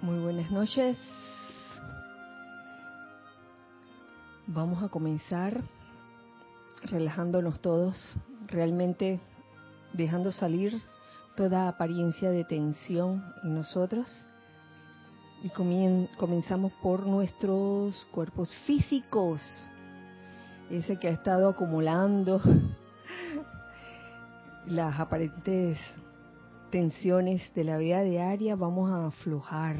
Muy buenas noches. Vamos a comenzar relajándonos todos, realmente dejando salir toda apariencia de tensión en nosotros. Y comenzamos por nuestros cuerpos físicos, ese que ha estado acumulando las aparentes tensiones de la vida diaria, vamos a aflojar,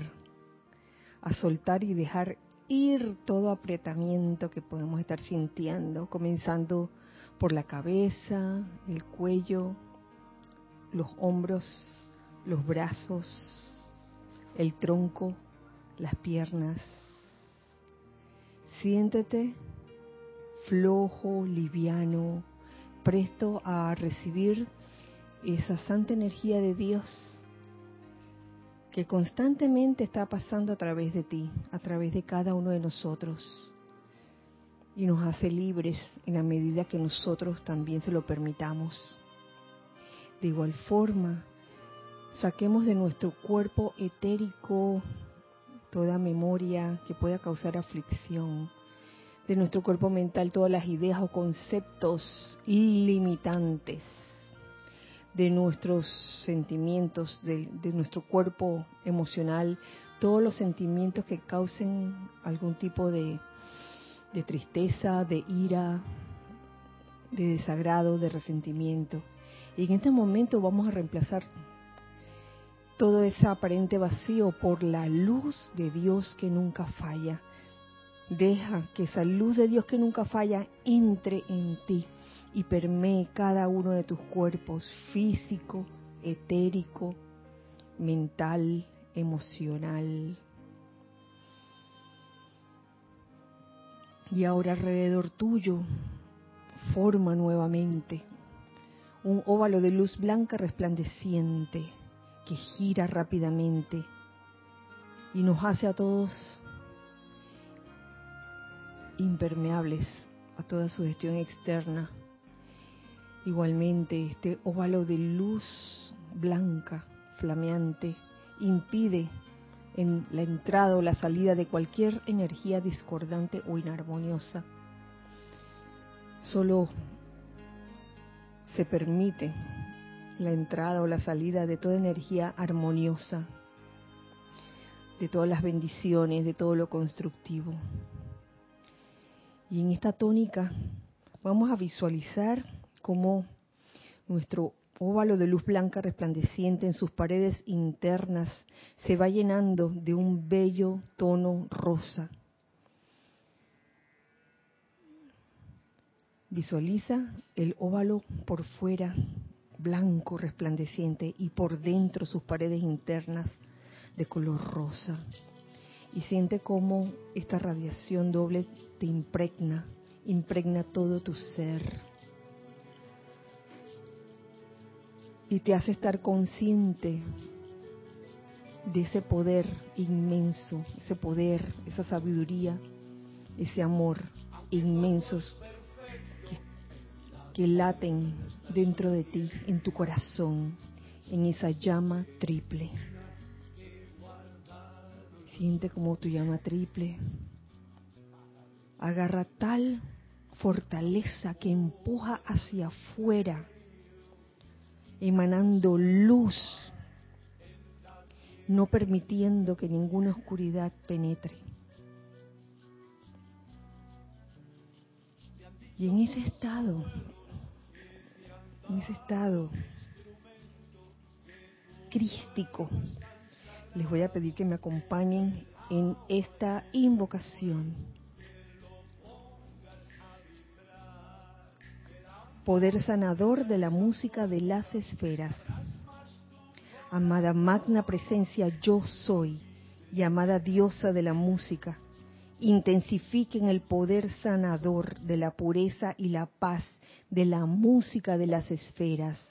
a soltar y dejar ir todo apretamiento que podemos estar sintiendo, comenzando por la cabeza, el cuello, los hombros, los brazos, el tronco, las piernas. Siéntete flojo, liviano, presto a recibir esa santa energía de Dios que constantemente está pasando a través de ti, a través de cada uno de nosotros. Y nos hace libres en la medida que nosotros también se lo permitamos. De igual forma, saquemos de nuestro cuerpo etérico toda memoria que pueda causar aflicción, de nuestro cuerpo mental todas las ideas o conceptos ilimitantes de nuestros sentimientos, de, nuestro cuerpo emocional, todos los sentimientos que causen algún tipo de, de tristeza, de ira, de desagrado, de resentimiento. Y en este momento vamos a reemplazar todo ese aparente vacío por la luz de Dios que nunca falla. Deja que esa luz de Dios que nunca falla entre en ti y permee cada uno de tus cuerpos físico, etérico, mental, emocional. Y ahora alrededor tuyo forma nuevamente un óvalo de luz blanca resplandeciente que gira rápidamente y nos hace a todos impermeables a toda su gestión externa Igualmente, este óvalo de luz blanca, flameante, impide en la entrada o la salida de cualquier energía discordante o inarmoniosa. Solo se permite la entrada o la salida de toda energía armoniosa, de todas las bendiciones, de todo lo constructivo. Y en esta tónica vamos a visualizar como nuestro óvalo de luz blanca resplandeciente en sus paredes internas se va llenando de un bello tono rosa. Visualiza el óvalo por fuera, blanco, resplandeciente, y por dentro sus paredes internas de color rosa. Y siente cómo esta radiación doble te impregna, impregna todo tu ser y te hace estar consciente de ese poder inmenso, ese poder, esa sabiduría, ese amor inmensos que, que, laten dentro de ti, en tu corazón, en esa llama triple. Siente como tu llama triple agarra tal fortaleza que empuja hacia afuera emanando luz, no permitiendo que ninguna oscuridad penetre. Y en ese estado, en ese estado crístico, les voy a pedir que me acompañen en esta invocación poder sanador de la música de las esferas. Amada magna presencia yo soy y amada diosa de la música, intensifiquen el poder sanador de la pureza y la paz de la música de las esferas.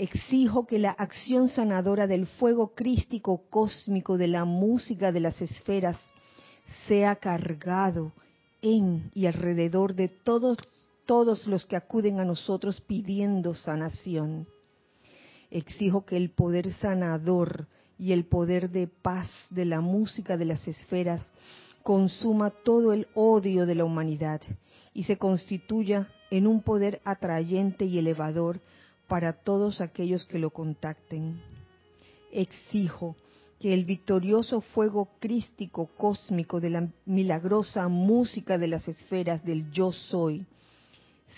Exijo que la acción sanadora del fuego crístico cósmico de la música de las esferas sea cargado en y alrededor de todos todos los que acuden a nosotros pidiendo sanación. Exijo que el poder sanador y el poder de paz de la música de las esferas consuma todo el odio de la humanidad y se constituya en un poder atrayente y elevador para todos aquellos que lo contacten. Exijo que el victorioso fuego crístico cósmico de la milagrosa música de las esferas del yo soy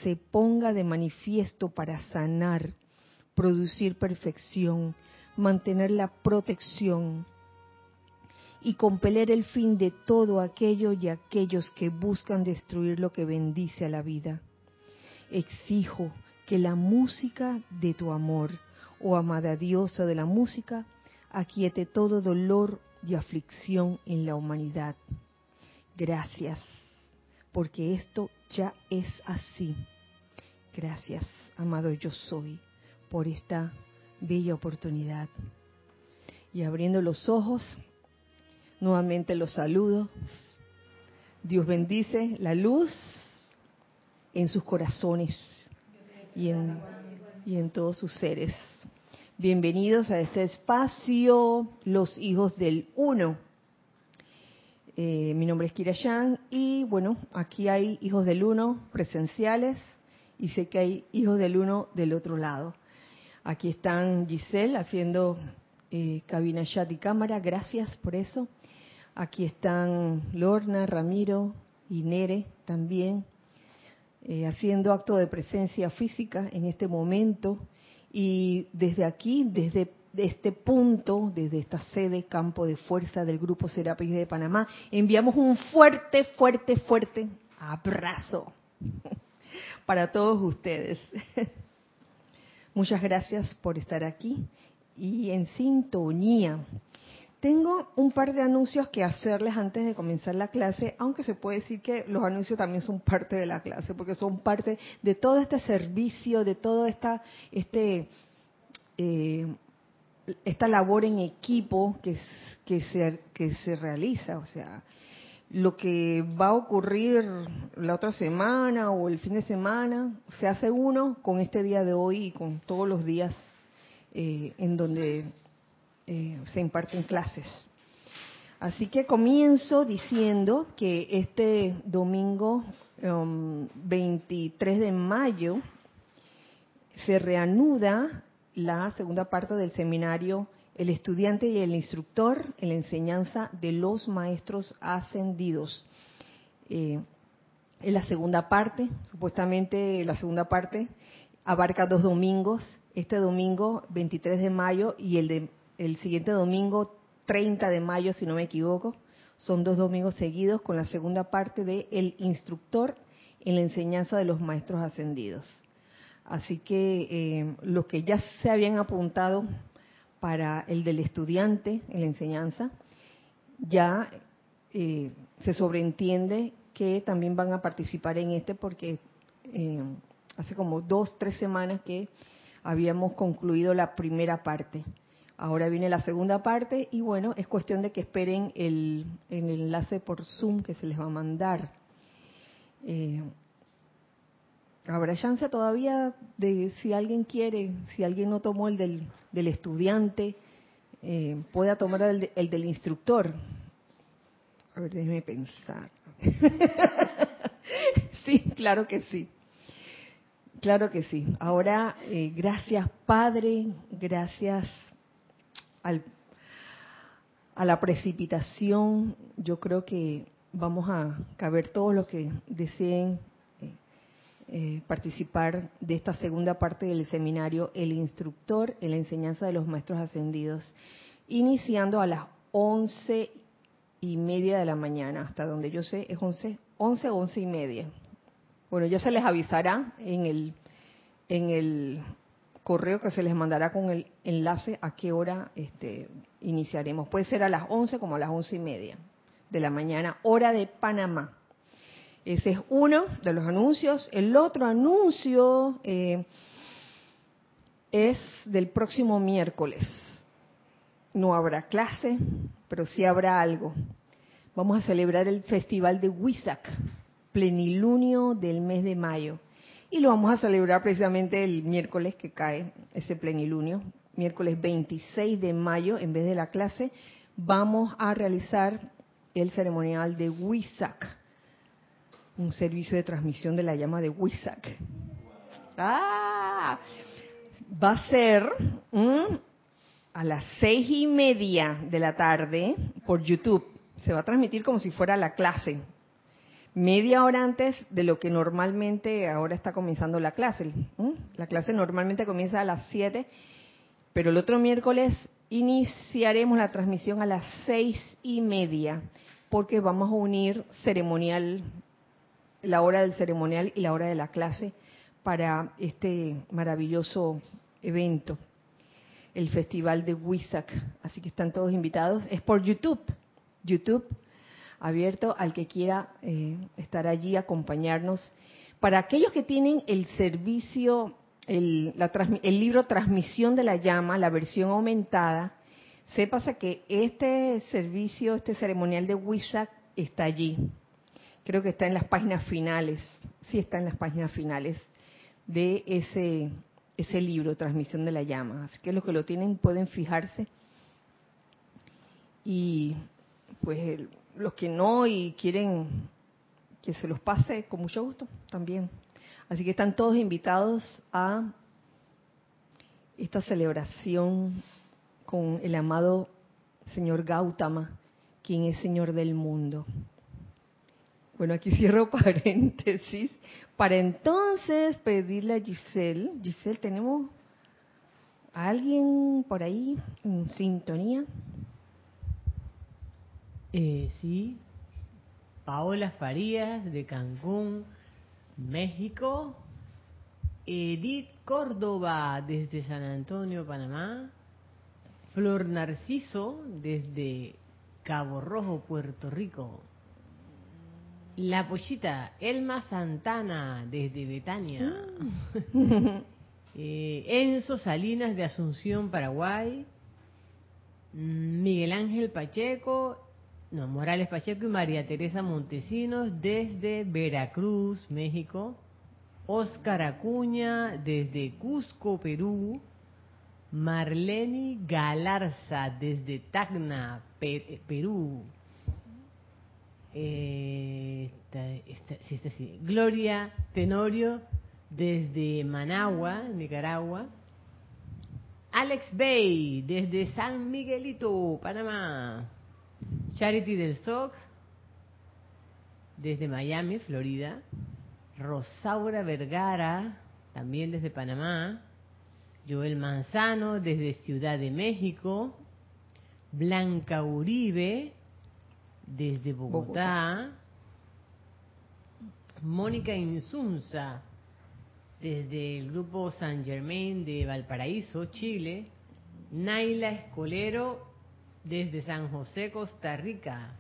se ponga de manifiesto para sanar, producir perfección, mantener la protección y compeler el fin de todo aquello y aquellos que buscan destruir lo que bendice a la vida. Exijo que la música de tu amor, oh amada diosa de la música, aquiete todo dolor y aflicción en la humanidad. Gracias, porque esto ya es así. Gracias, amado yo soy, por esta bella oportunidad. Y abriendo los ojos, nuevamente los saludo. Dios bendice la luz en sus corazones y en, y en todos sus seres. Bienvenidos a este espacio, los hijos del uno. Eh, mi nombre es Kira Yang y bueno, aquí hay hijos del uno presenciales y sé que hay hijos del uno del otro lado. Aquí están Giselle haciendo eh, cabina chat y cámara, gracias por eso. Aquí están Lorna, Ramiro y Nere también eh, haciendo acto de presencia física en este momento. Y desde aquí, desde este punto, desde esta sede, campo de fuerza del Grupo Serapis de Panamá, enviamos un fuerte, fuerte, fuerte abrazo para todos ustedes. Muchas gracias por estar aquí y en sintonía. Tengo un par de anuncios que hacerles antes de comenzar la clase, aunque se puede decir que los anuncios también son parte de la clase, porque son parte de todo este servicio, de toda esta, este, eh, esta labor en equipo que, que, se, que se realiza. O sea, lo que va a ocurrir la otra semana o el fin de semana se hace uno con este día de hoy y con todos los días eh, en donde eh, se imparten clases. Así que comienzo diciendo que este domingo 23 um, de mayo se reanuda la segunda parte del seminario el estudiante y el instructor en la enseñanza de los maestros ascendidos. Eh, en la segunda parte, supuestamente la segunda parte abarca dos domingos, este domingo 23 de mayo y el, de, el siguiente domingo 30 de mayo, si no me equivoco. Son dos domingos seguidos con la segunda parte de El instructor en la enseñanza de los maestros ascendidos. Así que eh, los que ya se habían apuntado para el del estudiante en la enseñanza, ya eh, se sobreentiende que también van a participar en este porque eh, hace como dos, tres semanas que habíamos concluido la primera parte. Ahora viene la segunda parte y bueno, es cuestión de que esperen el, enlace por Zoom que se les va a mandar. Eh, Habrá chance todavía de si alguien quiere, si alguien no tomó el del, del estudiante, eh, pueda tomar el, del instructor. A ver, déjeme pensar. sí, claro que sí. Claro que sí. Ahora, eh, gracias Padre, gracias al, a la precipitación. Yo creo que vamos a caber todos los que deseen eh, participar de esta segunda parte del seminario El instructor en la enseñanza de los maestros ascendidos, iniciando a las once y media de la mañana, hasta donde yo sé es once, once o once y media. Bueno, ya se les avisará en el, en el correo que se les mandará con el enlace a qué hora este, iniciaremos. Puede ser a las once como a las once y media de la mañana, hora de Panamá. Ese es uno de los anuncios. El otro anuncio eh, es del próximo miércoles. No habrá clase, pero sí habrá algo. Vamos a celebrar el festival de Huizac, plenilunio del mes de mayo. Y lo vamos a celebrar precisamente el miércoles que cae ese plenilunio, miércoles 26 de mayo, en vez de la clase, vamos a realizar el ceremonial de Wisak, un servicio de transmisión de la llama de Wisak. Ah, va a ser a las seis y media de la tarde por YouTube. Se va a transmitir como si fuera la clase, media hora antes de lo que normalmente ahora está comenzando la clase. La clase normalmente comienza a las 7, pero el otro miércoles iniciaremos la transmisión a las seis y media, porque vamos a unir ceremonial, la hora del ceremonial y la hora de la clase para este maravilloso evento, el Festival de Wisak. Así que están todos invitados. Es por YouTube. YouTube abierto al que quiera eh, estar allí, acompañarnos. Para aquellos que tienen el servicio, el, libro Transmisión de la Llama, la versión aumentada, sépase que este servicio, este ceremonial de WISAC está allí. Creo que está en las páginas finales, sí está en las páginas finales de ese, ese libro, Transmisión de la Llama. Así que los que lo tienen pueden fijarse. Y pues el, los que no y quieren que se los pase con mucho gusto también. Así que están todos invitados a esta celebración con el amado señor Gautama, quien es señor del mundo. Bueno, aquí cierro paréntesis para entonces pedirle a Giselle, Giselle, ¿tenemos a alguien por ahí en sintonía? Eh, sí, Paola Farías de Cancún, México. Edith Córdoba desde San Antonio, Panamá. Flor Narciso desde Cabo Rojo, Puerto Rico. La Pochita, Elma Santana desde Betania. Mm. Eh, Enzo Salinas de Asunción, Paraguay. Miguel Ángel Pacheco no, Morales Pacheco y María Teresa Montesinos desde Veracruz, México. Oscar Acuña desde Cusco, Perú. Marleni Galarza desde Tacna, Perú. Eh, Gloria Tenorio desde Managua, Nicaragua. Alex Bay desde San Miguelito, Panamá. Charity del SOC, desde Miami, Florida. Rosaura Vergara, también desde Panamá. Joel Manzano, desde Ciudad de México. Blanca Uribe, desde Bogotá. Mónica Insunza, desde el grupo San Germain de Valparaíso, Chile. Naila Escolero, desde San José, Costa Rica.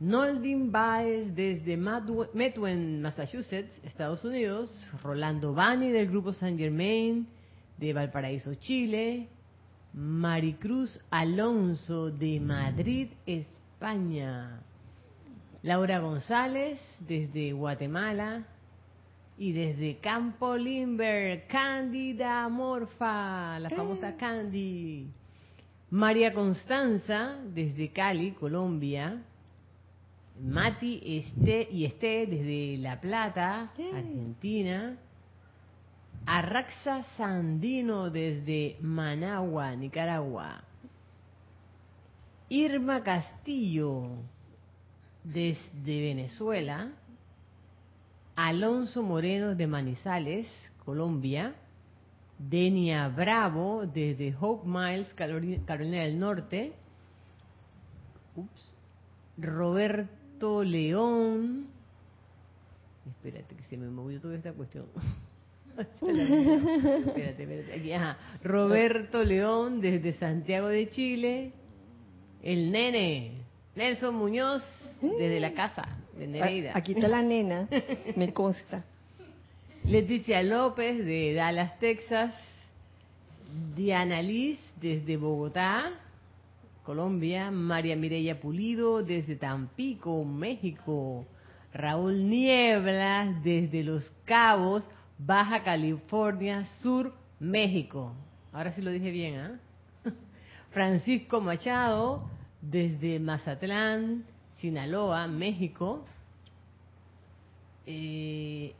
Noldin Baez desde Methuen, Massachusetts, Estados Unidos. Rolando Bani del Grupo San Germain de Valparaíso, Chile. Maricruz Alonso de Madrid, España. Laura González desde Guatemala. Y desde Campo Limber, Cándida Morfa, la famosa Candy. María Constanza, desde Cali, Colombia. Mati este y Esté, desde La Plata, Argentina. Arraxa Sandino, desde Managua, Nicaragua. Irma Castillo, desde Venezuela. Alonso Moreno, de Manizales, Colombia. Denia Bravo desde Hope Miles, Carolina, del Norte. Ups. Roberto León. Espérate que se me movió toda esta cuestión. espérate, espérate. Roberto León desde Santiago de Chile. El nene. Nelson Muñoz desde la casa de Nereida. Aquí está la nena, me consta. Leticia López de Dallas, Texas. Diana Liz desde Bogotá, Colombia. María Mireya Pulido desde Tampico, México. Raúl Nieblas desde Los Cabos, Baja California Sur, México. Ahora sí lo dije bien, ¿ah? Francisco Machado, desde Mazatlán, Sinaloa, México. Eh,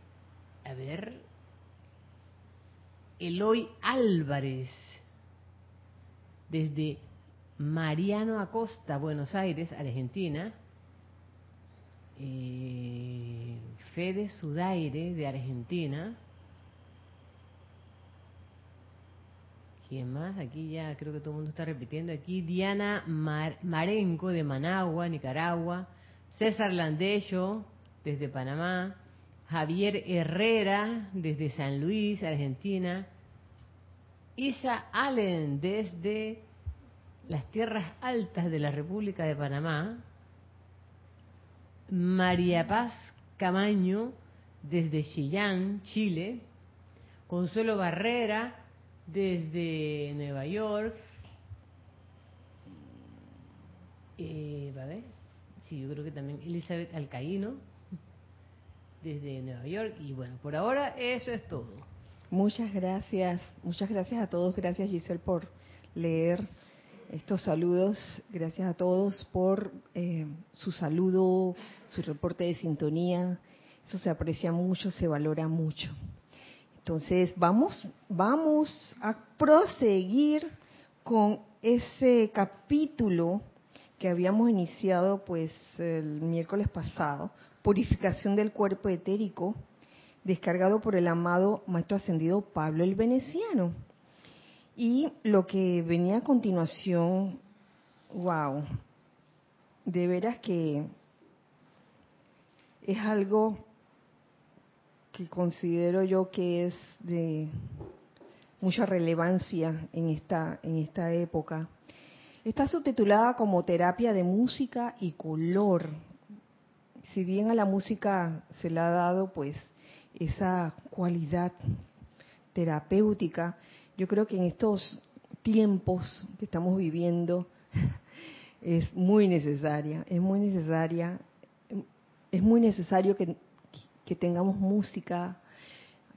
a ver. Eloy Álvarez, desde Mariano Acosta, Buenos Aires, Argentina. Eh, Fede Sudaire, de Argentina. ¿Quién más? Aquí ya creo que todo el mundo está repitiendo. Aquí Diana Marenco de Managua, Nicaragua. César Landello desde Panamá. Javier Herrera desde San Luis, Argentina. Isa Allen desde las tierras altas de la República de Panamá. María Paz Camaño desde Chillán, Chile. Consuelo Barrera desde Nueva York. Eh, a ver, sí, yo creo que también Elizabeth Alcaíno desde Nueva York. Y bueno, por ahora eso es todo. Muchas gracias, muchas gracias a todos. Gracias Giselle por leer estos saludos. Gracias a todos por eh, su saludo, su reporte de sintonía. Eso se aprecia mucho, se valora mucho. Entonces, vamos, vamos a proseguir con ese capítulo que habíamos iniciado pues el miércoles pasado, purificación del cuerpo etérico, descargado por el amado maestro ascendido Pablo el Veneciano. Y lo que venía a continuación, wow, de veras que es algo que considero yo que es de mucha relevancia en esta, en esta época. Está subtitulada como terapia de música y color. Si bien a la música se le ha dado pues esa cualidad terapéutica, yo creo que en estos tiempos que estamos viviendo es muy necesaria, es muy necesaria, es muy necesario que que tengamos música,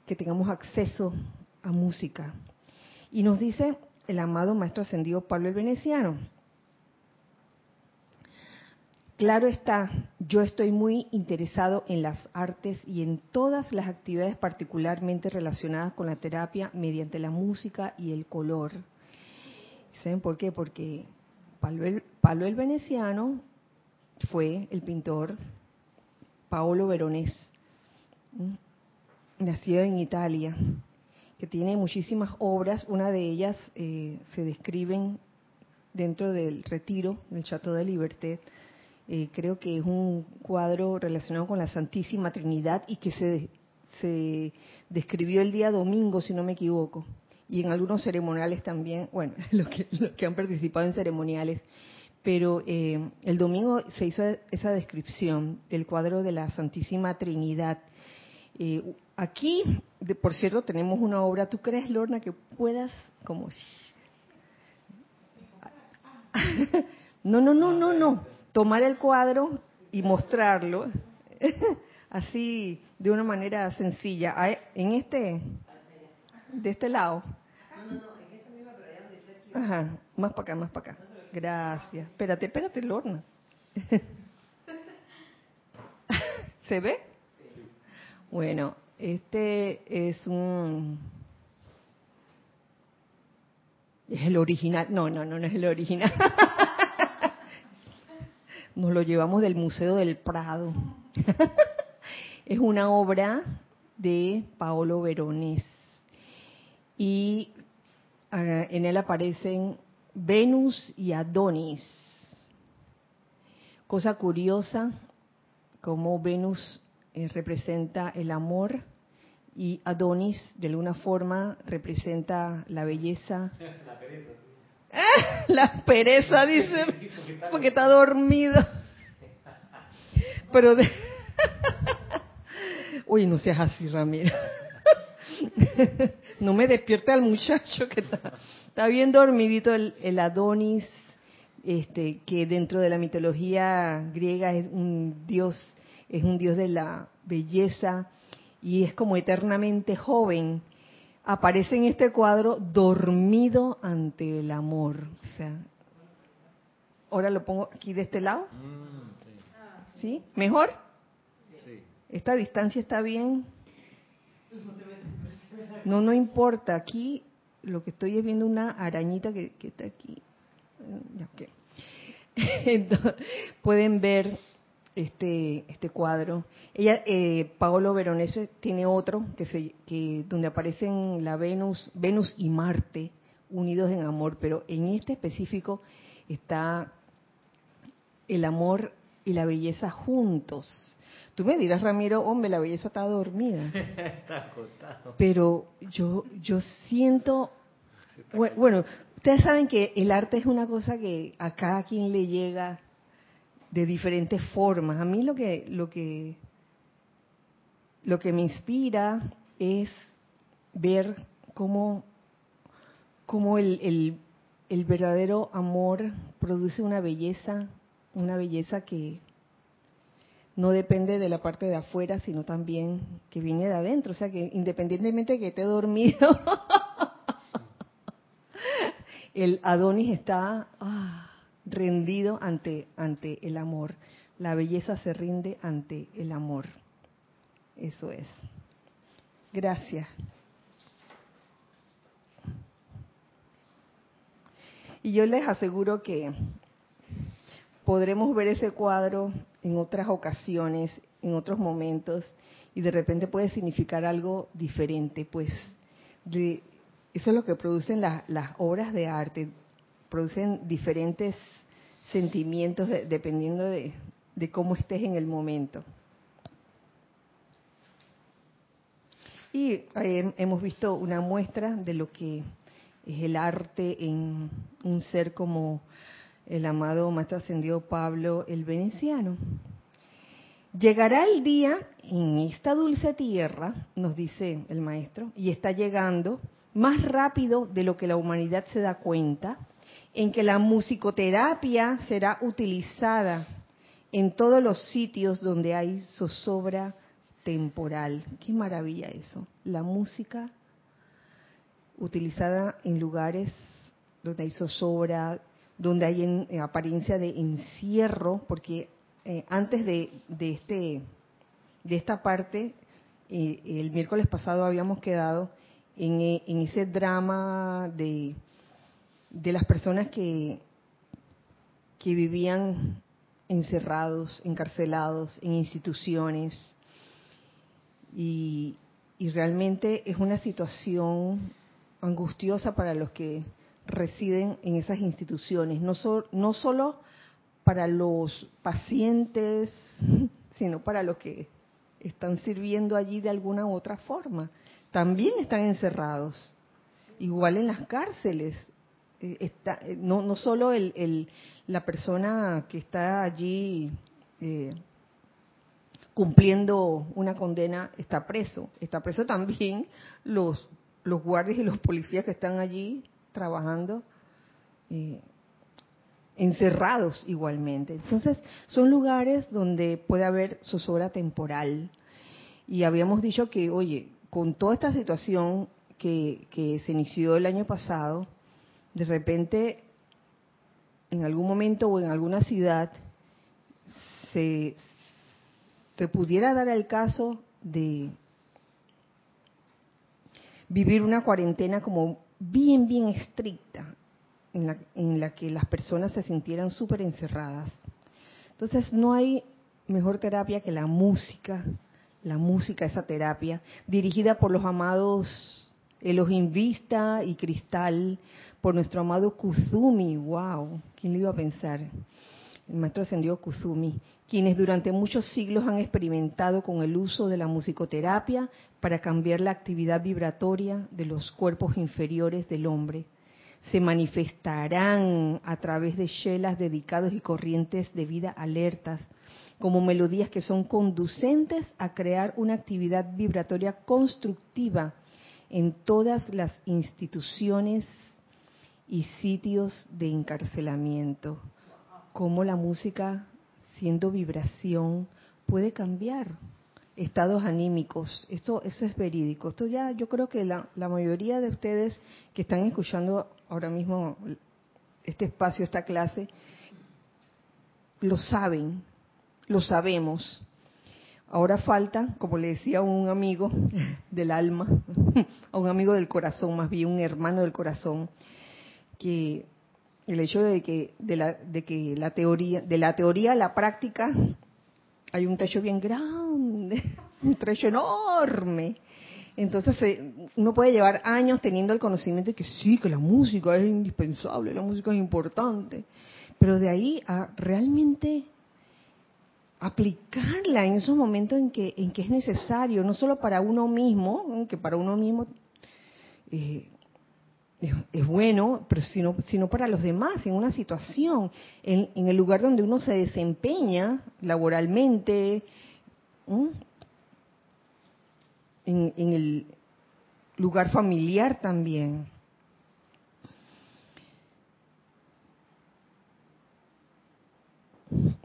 que tengamos acceso a música. Y nos dice el amado Maestro Ascendido Pablo el Veneciano. Claro está, yo estoy muy interesado en las artes y en todas las actividades particularmente relacionadas con la terapia mediante la música y el color. ¿Saben por qué? Porque Pablo el, Veneciano fue el pintor Paolo Veronés nacido en Italia, que tiene muchísimas obras. Una de ellas eh, se describen dentro del retiro del Chateau de Liberté. Eh, creo que es un cuadro relacionado con la Santísima Trinidad y que se, se describió el día domingo, si no me equivoco, y en algunos ceremoniales también, bueno, los que, los que han participado en ceremoniales, pero eh, el domingo se hizo esa descripción del cuadro de la Santísima Trinidad eh, aquí, de, por cierto, tenemos una obra. ¿Tú crees, Lorna, que puedas como... no, no, no, no, no. Tomar el cuadro y mostrarlo así de una manera sencilla. En este, de este lado. Ajá, más para acá, más para acá. Gracias. Espérate, espérate, Lorna. ¿Se ve? Bueno, este es un... Es el original. No, no, no, no es el original. Nos lo llevamos del Museo del Prado. es una obra de Paolo Veronés. Y ah, en él aparecen Venus y Adonis. Cosa curiosa, como Venus eh, representa el amor y Adonis de alguna forma representa la belleza. La. la pereza, dice, porque está dormido. Pero. Uy, no seas así, Ramiro. no me despierte al muchacho que está, está bien dormidito el, el Adonis, este, que dentro de la mitología griega es un dios es un Dios de la belleza y es como eternamente joven. Aparece en este cuadro dormido ante el amor. O sea, ahora lo pongo aquí de este lado. Mm, ¿Sí? ¿Mejor? sí. ¿Esta distancia está bien? No, no importa. Aquí lo que estoy es viendo una arañita que, que está aquí. Ya. Entonces, pueden ver este este cuadro. Ella, eh, Paolo Veronese tiene otro que se que donde aparecen la Venus, Venus y Marte unidos en amor, pero en este específico está el amor y la belleza juntos. Tú me dirás, Ramiro, hombre, la belleza está dormida. Está acostado. Pero yo yo siento Bueno, ustedes saben que el arte es una cosa que a cada quien le llega de diferentes formas. A mí lo que lo que lo que me inspira es ver cómo cómo el, el, verdadero amor produce una belleza, una belleza que no depende de la parte de afuera, sino también que viene de adentro. O sea que independientemente de que esté dormido, el Adonis está ah, rendido ante, ante el amor. La belleza se rinde ante el amor. Eso es. Gracias. Y yo les aseguro que podremos ver ese cuadro en otras ocasiones, en otros momentos, y de repente puede significar algo diferente, pues de- eso es lo que producen las, las obras de arte, producen diferentes sentimientos de- dependiendo de, de cómo estés en el momento. Y eh, hemos visto una muestra de lo que es el arte en un ser como el amado Maestro Ascendido Pablo el Veneciano. Llegará el día en esta dulce tierra, nos dice el maestro, y está llegando más rápido de lo que la humanidad se da cuenta, en que la musicoterapia será utilizada en todos los sitios donde hay zozobra temporal. Qué maravilla eso. La música utilizada en lugares donde hay zozobra, donde hay en, en apariencia de encierro, porque eh, antes de, de este de esta parte, eh, el miércoles pasado habíamos quedado en, eh, en ese drama de, de las personas que, que vivían encerrados, encarcelados en instituciones. Y, y realmente es una situación angustiosa para los que residen en esas instituciones, no, so- no solo para los pacientes, sino para los que están sirviendo allí de alguna u otra forma. También están encerrados, igual en las cárceles. Está, eh, no, no solo el, la persona que está allí eh, cumpliendo una condena está preso, está preso también los, guardias y los policías que están allí trabajando eh, encerrados igualmente. Entonces, son lugares donde puede haber zozobra temporal. Y habíamos dicho que, oye, con toda esta situación que se inició el año pasado, de repente, en algún momento o en alguna ciudad, se, se pudiera dar el caso de vivir una cuarentena como bien, bien estricta, en la, en la que las personas se sintieran súper encerradas. Entonces no hay mejor terapia que la música, la música, esa terapia, dirigida por los amados Elohim Vista y Cristal, por nuestro amado Kuzumi, wow, ¿quién lo iba a pensar? El maestro ascendido Kuzumi, quienes durante muchos siglos han experimentado con el uso de la musicoterapia para cambiar la actividad vibratoria de los cuerpos inferiores del hombre se manifestarán a través de shelas dedicados y corrientes de vida alertas, como melodías que son conducentes a crear una actividad vibratoria constructiva en todas las instituciones y sitios de encarcelamiento. Cómo la música, siendo vibración, puede cambiar estados anímicos. Eso, eso es verídico. Esto ya, yo creo que la, la mayoría de ustedes que están escuchando ahora mismo este espacio, esta clase, lo saben, lo sabemos. Ahora falta, como le decía a un amigo del alma, a un amigo del corazón, más bien un hermano del corazón, que el hecho de que de la, de que la teoría, de la teoría a la práctica hay un techo bien grande, un trecho enorme. Entonces eh, uno puede llevar años teniendo el conocimiento de que sí, que la música es indispensable, la música es importante, pero de ahí a realmente aplicarla en esos momentos en que en que es necesario, no solo para uno mismo, que para uno mismo eh, es, bueno, pero sino, sino para los demás, en una situación, en, el lugar donde uno se desempeña laboralmente, en, en el lugar familiar también.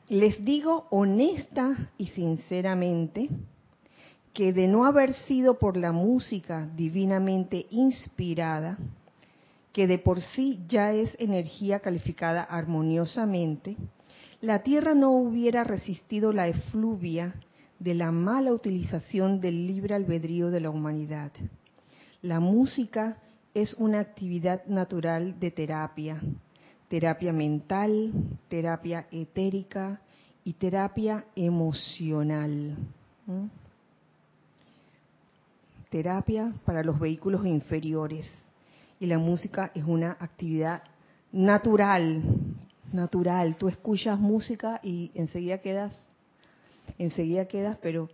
Les digo honesta y sinceramente que de no haber sido por la música divinamente inspirada, que de por sí ya es energía calificada armoniosamente, la Tierra no hubiera resistido la efluvia de la mala utilización del libre albedrío de la humanidad. La música es una actividad natural de terapia, terapia mental, terapia etérica y terapia emocional. Terapia para los vehículos inferiores. Y la música es una actividad natural, natural. Tú escuchas música y enseguida quedas, enseguida quedas, pero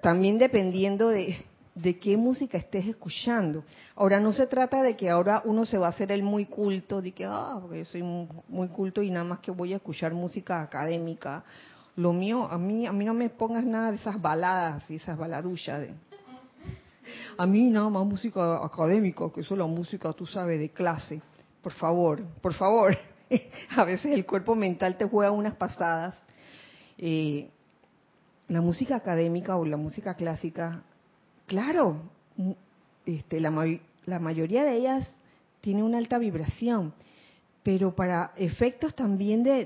también dependiendo de, de qué música estés escuchando. Ahora no se trata de que ahora uno se va a hacer el muy culto, de que, ah, porque yo soy muy culto y nada más que voy a escuchar música académica. Lo mío, a mí, a mí no me pongas nada de esas baladas y esas baladuchas. De, a mí nada más música académica, que eso es la música, tú sabes, de clase. Por favor, por favor. a veces el cuerpo mental te juega unas pasadas. Eh, la música académica o la música clásica Claro, este, la, la mayoría de ellas tiene una alta vibración, pero para efectos también de,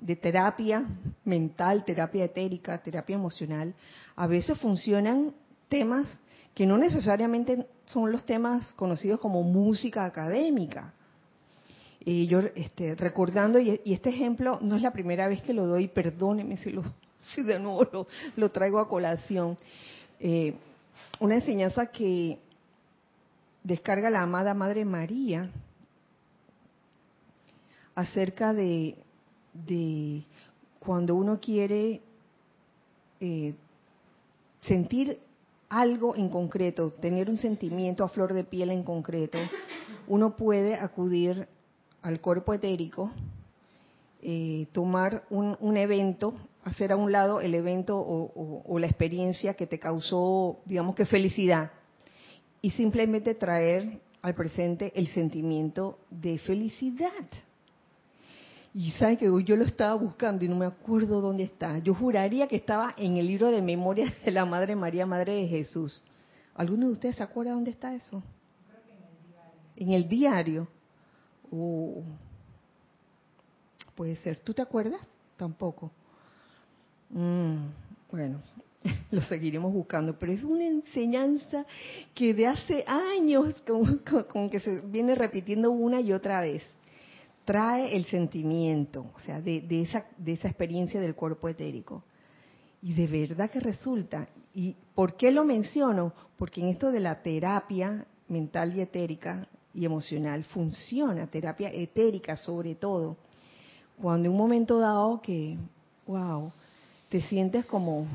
de, terapia mental, terapia etérica, terapia emocional, a veces funcionan temas que no necesariamente son los temas conocidos como música académica. Y yo este, recordando, y, este ejemplo no es la primera vez que lo doy, perdóneme si, lo, si de nuevo lo, traigo a colación. Eh, una enseñanza que descarga la amada Madre María acerca de, cuando uno quiere eh, sentir algo en concreto, tener un sentimiento a flor de piel en concreto, uno puede acudir al cuerpo etérico, eh, tomar un, un evento hacer a un lado el evento o, la experiencia que te causó, digamos que felicidad, y simplemente traer al presente el sentimiento de felicidad. Y sabe que yo lo estaba buscando y no me acuerdo dónde está. Yo juraría que estaba en el libro de memorias de la Madre María, Madre de Jesús. ¿Alguno de ustedes se acuerda dónde está eso? en el diario. Oh. Puede ser. ¿Tú te acuerdas? Tampoco. Mm, bueno, lo seguiremos buscando, pero es una enseñanza que de hace años, como, que se viene repitiendo una y otra vez, trae el sentimiento, o sea, de, esa, de esa experiencia del cuerpo etérico. Y de verdad que resulta. ¿Y por qué lo menciono? Porque en esto de la terapia mental y etérica y emocional funciona, terapia etérica sobre todo, cuando en un momento dado que, wow, te sientes como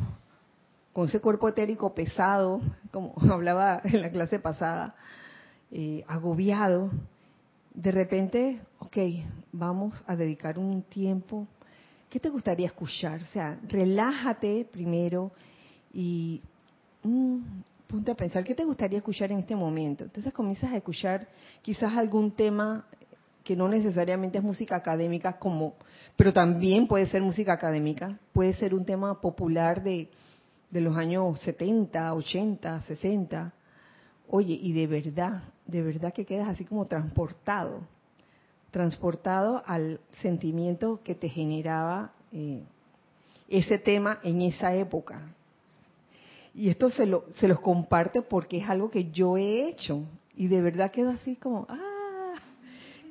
con ese cuerpo etérico pesado, como hablaba en la clase pasada, eh, agobiado, de repente, ok, vamos a dedicar un tiempo. ¿Qué te gustaría escuchar? O sea, relájate primero y mm, ponte a pensar, ¿qué te gustaría escuchar en este momento? Entonces comienzas a escuchar quizás algún tema que no necesariamente es música académica como, pero también puede ser música académica, puede ser un tema popular de, de los años 70, 80, 60. Oye, y de verdad, de verdad que quedas así como transportado, transportado al sentimiento que te generaba eh, ese tema en esa época. Y esto se, lo, se los comparte porque es algo que yo he hecho. Y de verdad quedo así como, ah,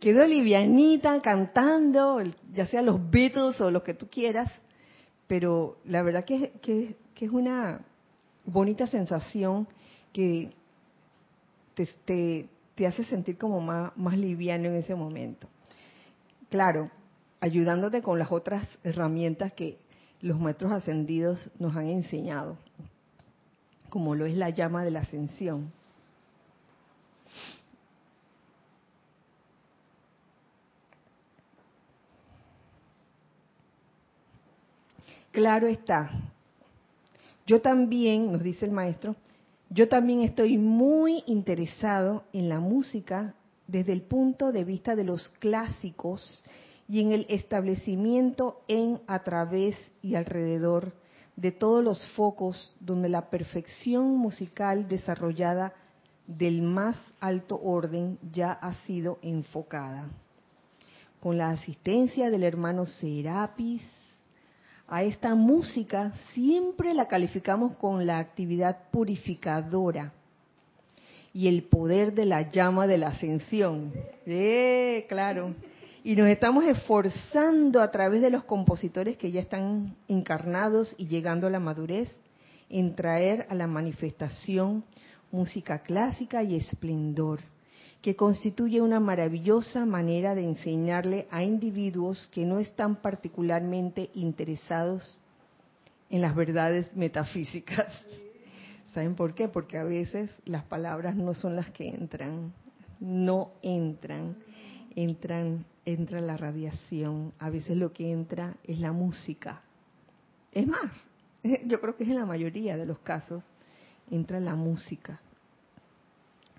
quedo livianita cantando, ya sea los Beatles o los que tú quieras. Pero la verdad que, que, es una bonita sensación que te, te, te hace sentir como más, más liviano en ese momento. Claro, ayudándote con las otras herramientas que los maestros ascendidos nos han enseñado, como lo es la llama de la ascensión. Claro está. Yo también, nos dice el maestro, yo también estoy muy interesado en la música desde el punto de vista de los clásicos y en el establecimiento en, a través y alrededor de todos los focos donde la perfección musical desarrollada del más alto orden ya ha sido enfocada. Con la asistencia del hermano Serapis, a esta música siempre la calificamos con la actividad purificadora y el poder de la llama de la ascensión. Eh, claro. Y nos estamos esforzando a través de los compositores que ya están encarnados y llegando a la madurez en traer a la manifestación música clásica y esplendor, que constituye una maravillosa manera de enseñarle a individuos que no están particularmente interesados en las verdades metafísicas. ¿Saben por qué? Porque a veces las palabras no son las que entran, no entran, entran, entra la radiación, a veces lo que entra es la música. Es más, yo creo que es en la mayoría de los casos, entra la música.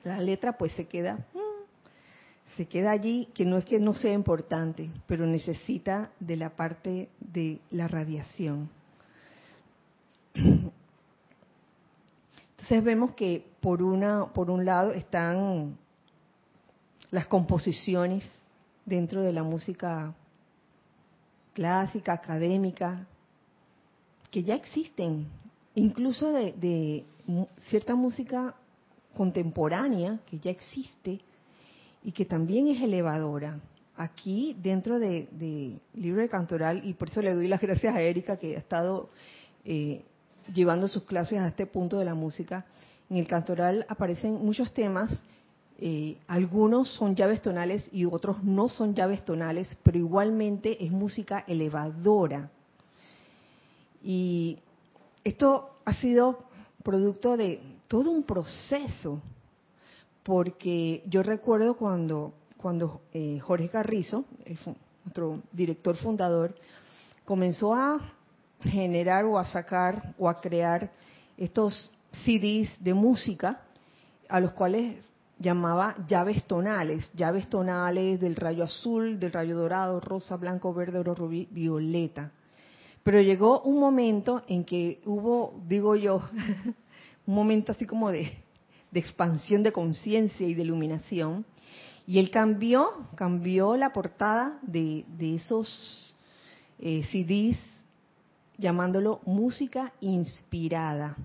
La letra pues se queda, mm, se queda allí, que no es que no sea importante, pero necesita de la parte de la radiación. Entonces vemos que por una, por un lado están las composiciones dentro de la música clásica, académica, que ya existen, incluso de, de cierta música contemporánea que ya existe y que también es elevadora. Aquí, dentro de, de Libro de Cantoral, y por eso le doy las gracias a Erika que ha estado eh, llevando sus clases a este punto de la música, en el Cantoral aparecen muchos temas, eh, algunos son llaves tonales y otros no son llaves tonales, pero igualmente es música elevadora. Y esto ha sido producto de todo un proceso, porque yo recuerdo cuando, cuando eh, Jorge Carrizo, nuestro director fundador, comenzó a generar o a sacar o a crear estos CDs de música, a los cuales llamaba llaves tonales, llaves tonales del rayo azul, del rayo dorado, rosa, blanco, verde, oro, rubí, violeta. Pero llegó un momento en que hubo, digo yo, un momento así como de, expansión de conciencia y de iluminación. Y él cambió, cambió la portada de, esos eh, CDs llamándolo música inspirada.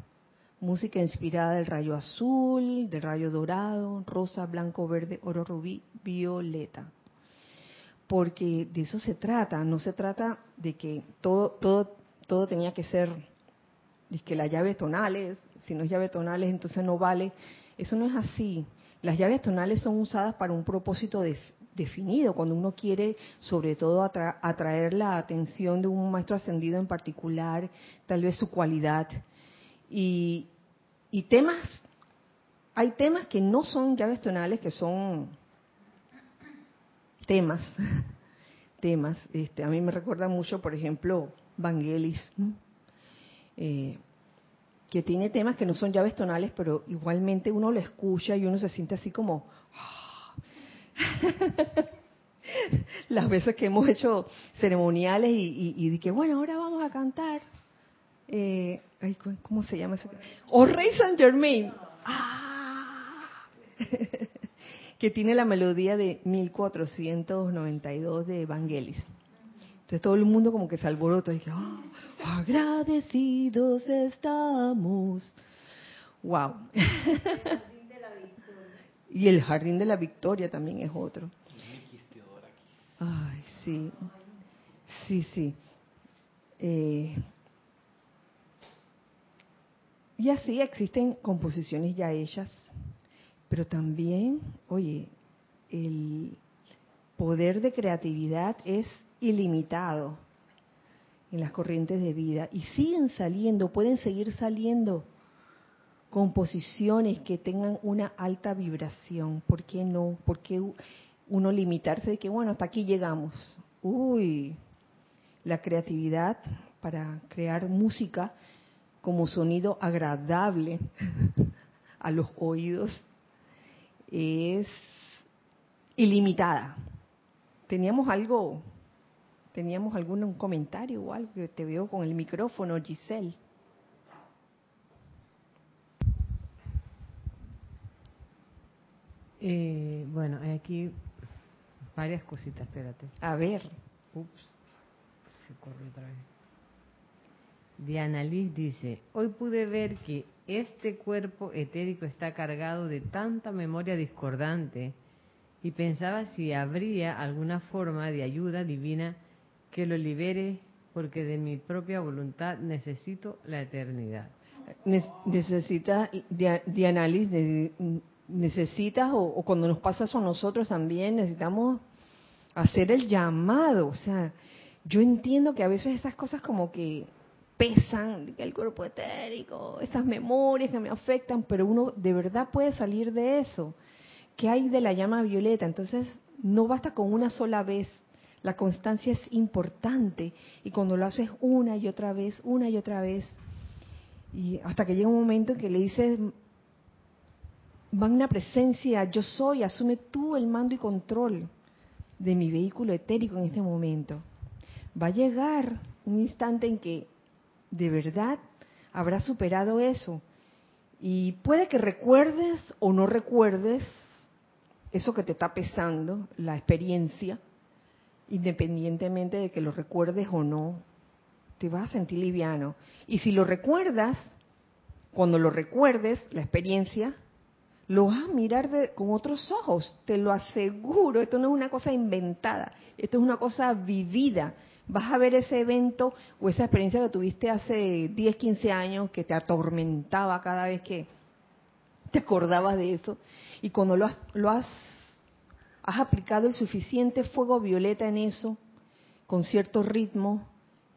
Música inspirada del rayo azul, del rayo dorado, rosa, blanco, verde, oro, rubí, violeta. Porque de eso se trata, no se trata de que todo, todo, todo tenía que ser, que las llaves tonales, si no es llave tonales entonces no vale. Eso no es así. Las llaves tonales son usadas para un propósito definido, cuando uno quiere sobre todo atraer la atención de un maestro ascendido en particular, tal vez su cualidad. Y, y temas, hay temas que no son llaves tonales, que son temas, temas. Este, a mí me recuerda mucho, por ejemplo, Vangelis. Eh, que tiene temas que no son llaves tonales, pero igualmente uno lo escucha y uno se siente así como... Las veces que hemos hecho ceremoniales y, y, que, bueno, ahora vamos a cantar. eh, ¿cómo- ¿cómo se llama ese? O Rey Saint Germain. Ah. que tiene la melodía de 1492 de Evangelis. Entonces todo el mundo como que se alborota y que, "Ah, agradecidos estamos. Wow. y el Jardín de la Victoria también es otro. Ay, sí. Sí, sí. Eh, y así existen composiciones ya hechas, pero también, oye, el poder de creatividad es ilimitado en las corrientes de vida y siguen saliendo, pueden seguir saliendo composiciones que tengan una alta vibración. ¿Por qué no? ¿Por qué uno limitarse de que, bueno, hasta aquí llegamos? Uy, la creatividad para crear música como sonido agradable a los oídos es ilimitada. Teníamos algo, teníamos algún comentario o algo que te veo con el micrófono, Giselle. Eh, bueno, hay aquí varias cositas, espérate. A ver, Ups, se corrió otra vez. Diana Liz dice, hoy pude ver que este cuerpo etérico está cargado de tanta memoria discordante y pensaba si habría alguna forma de ayuda divina que lo libere porque de mi propia voluntad necesito la eternidad. ne- necesitas de, análisis, necesitas, o, o cuando nos pasa eso a nosotros también, necesitamos hacer el llamado. O sea, yo entiendo que a veces esas cosas como que pesan, el cuerpo etérico, esas memorias que me afectan, pero uno de verdad puede salir de eso. ¿Qué hay de la llama violeta? Entonces, no basta con una sola vez. La constancia es importante. Y cuando lo haces una y otra vez, una y otra vez, y hasta que llega un momento en que le dices, magna presencia, yo soy, asume tú el mando y control de mi vehículo etérico en este momento. Va a llegar un instante en que de verdad habrás superado eso. Y puede que recuerdes o no recuerdes eso que te está pesando, la experiencia, independientemente de que lo recuerdes o no, te vas a sentir liviano. Y si lo recuerdas, cuando lo recuerdes, la experiencia, lo vas a mirar de- con otros ojos, te lo aseguro. Esto no es una cosa inventada, esto es una cosa vivida. Vas a ver ese evento o esa experiencia que tuviste hace 10, 15 años que te atormentaba cada vez que te acordabas de eso. Y cuando lo has, lo has, has aplicado el suficiente fuego violeta en eso, con cierto ritmo,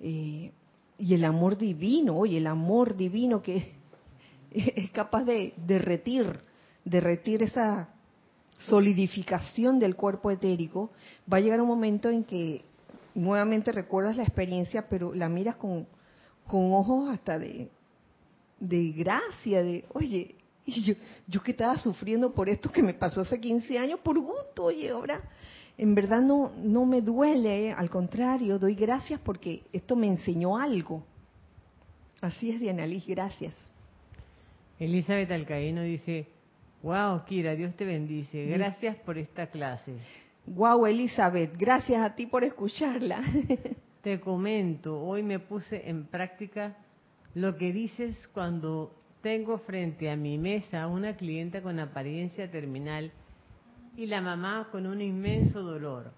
eh, y el amor divino, oye, el amor divino que es capaz de derretir, derretir esa solidificación del cuerpo etérico, va a llegar un momento en que nuevamente recuerdas la experiencia, pero la miras con, con ojos hasta de, de gracia, de, oye, y yo, yo que estaba sufriendo por esto que me pasó hace 15 años, por gusto, oye, ahora en verdad no, no me duele, al contrario, doy gracias porque esto me enseñó algo. Así es, Diana Liz, gracias. Elizabeth Alcaíno dice, wow, Kira, Dios te bendice. Gracias por esta clase. Wow, Elizabeth, gracias a ti por escucharla. Te comento, hoy me puse en práctica lo que dices cuando tengo frente a mi mesa una clienta con apariencia terminal y la mamá con un inmenso dolor.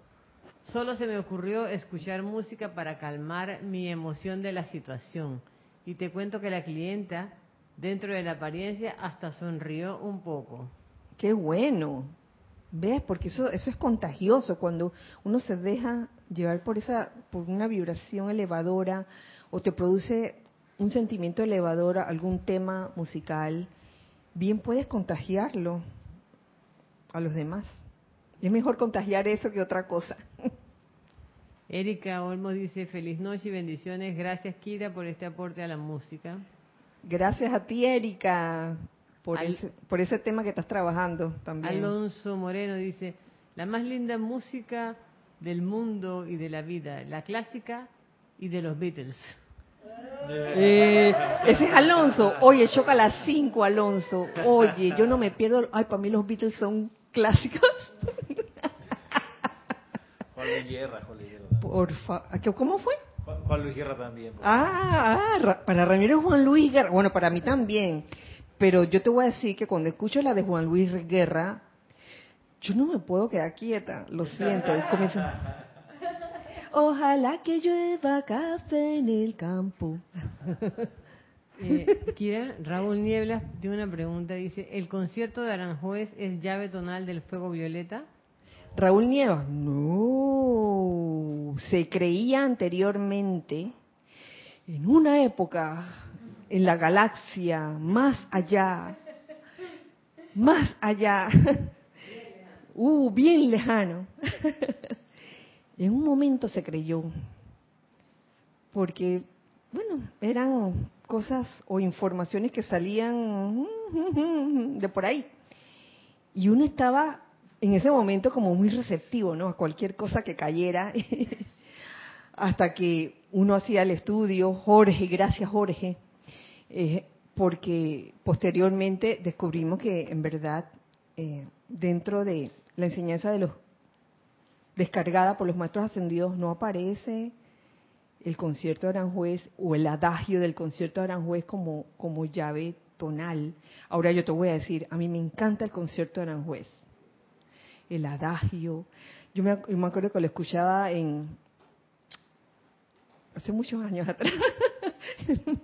Solo se me ocurrió escuchar música para calmar mi emoción de la situación. Y te cuento que la clienta, dentro de la apariencia, hasta sonrió un poco. Qué bueno. ¿Ves? Porque eso, eso es contagioso cuando uno se deja llevar por esa, por una vibración elevadora o te produce un sentimiento elevador a algún tema musical, bien puedes contagiarlo a los demás. Es mejor contagiar eso que otra cosa. Erika Olmo dice, feliz noche y bendiciones. Gracias, Kira, por este aporte a la música. Gracias a ti, Erika, por, Al- ese, por ese tema que estás trabajando también. Alonso Moreno dice, la más linda música del mundo y de la vida, la clásica y de los Beatles. Eh, ese es Alonso. Oye, choca a las 5, Alonso. Oye, yo no me pierdo. Ay, para mí los Beatles son clásicos. Juan Luis Guerra, Juan Luis Guerra. Por fa- ¿Cómo fue? Juan, Luis Guerra también. Ah, ah, Ra- para Ramiro Juan Luis Guerra. Bueno, para mí también. Pero yo te voy a decir que cuando escucho la de Juan Luis Guerra, yo no me puedo quedar quieta. Lo siento. Comienza. Ojalá que llueva café en el campo. Eh, Kira, Raúl Nieblas tiene una pregunta. Dice, ¿el concierto de Aranjuez es llave tonal del fuego violeta? Raúl Nievas, no, se creía anteriormente, en una época, en la galaxia, más allá, más allá, uh, bien lejano, en un momento se creyó, porque, bueno, eran cosas o informaciones que salían de por ahí. Y uno estaba en ese momento como muy receptivo, ¿no? A cualquier cosa que cayera, hasta que uno hacía el estudio, Jorge, gracias Jorge, eh, porque posteriormente descubrimos que en verdad eh, dentro de la enseñanza de los descargada por los maestros ascendidos no aparece el concierto de Aranjuez o el adagio del concierto de Aranjuez como, como llave tonal. Ahora yo te voy a decir, a mí me encanta el concierto de Aranjuez el adagio. Yo me, yo me acuerdo que lo escuchaba en hace muchos años atrás.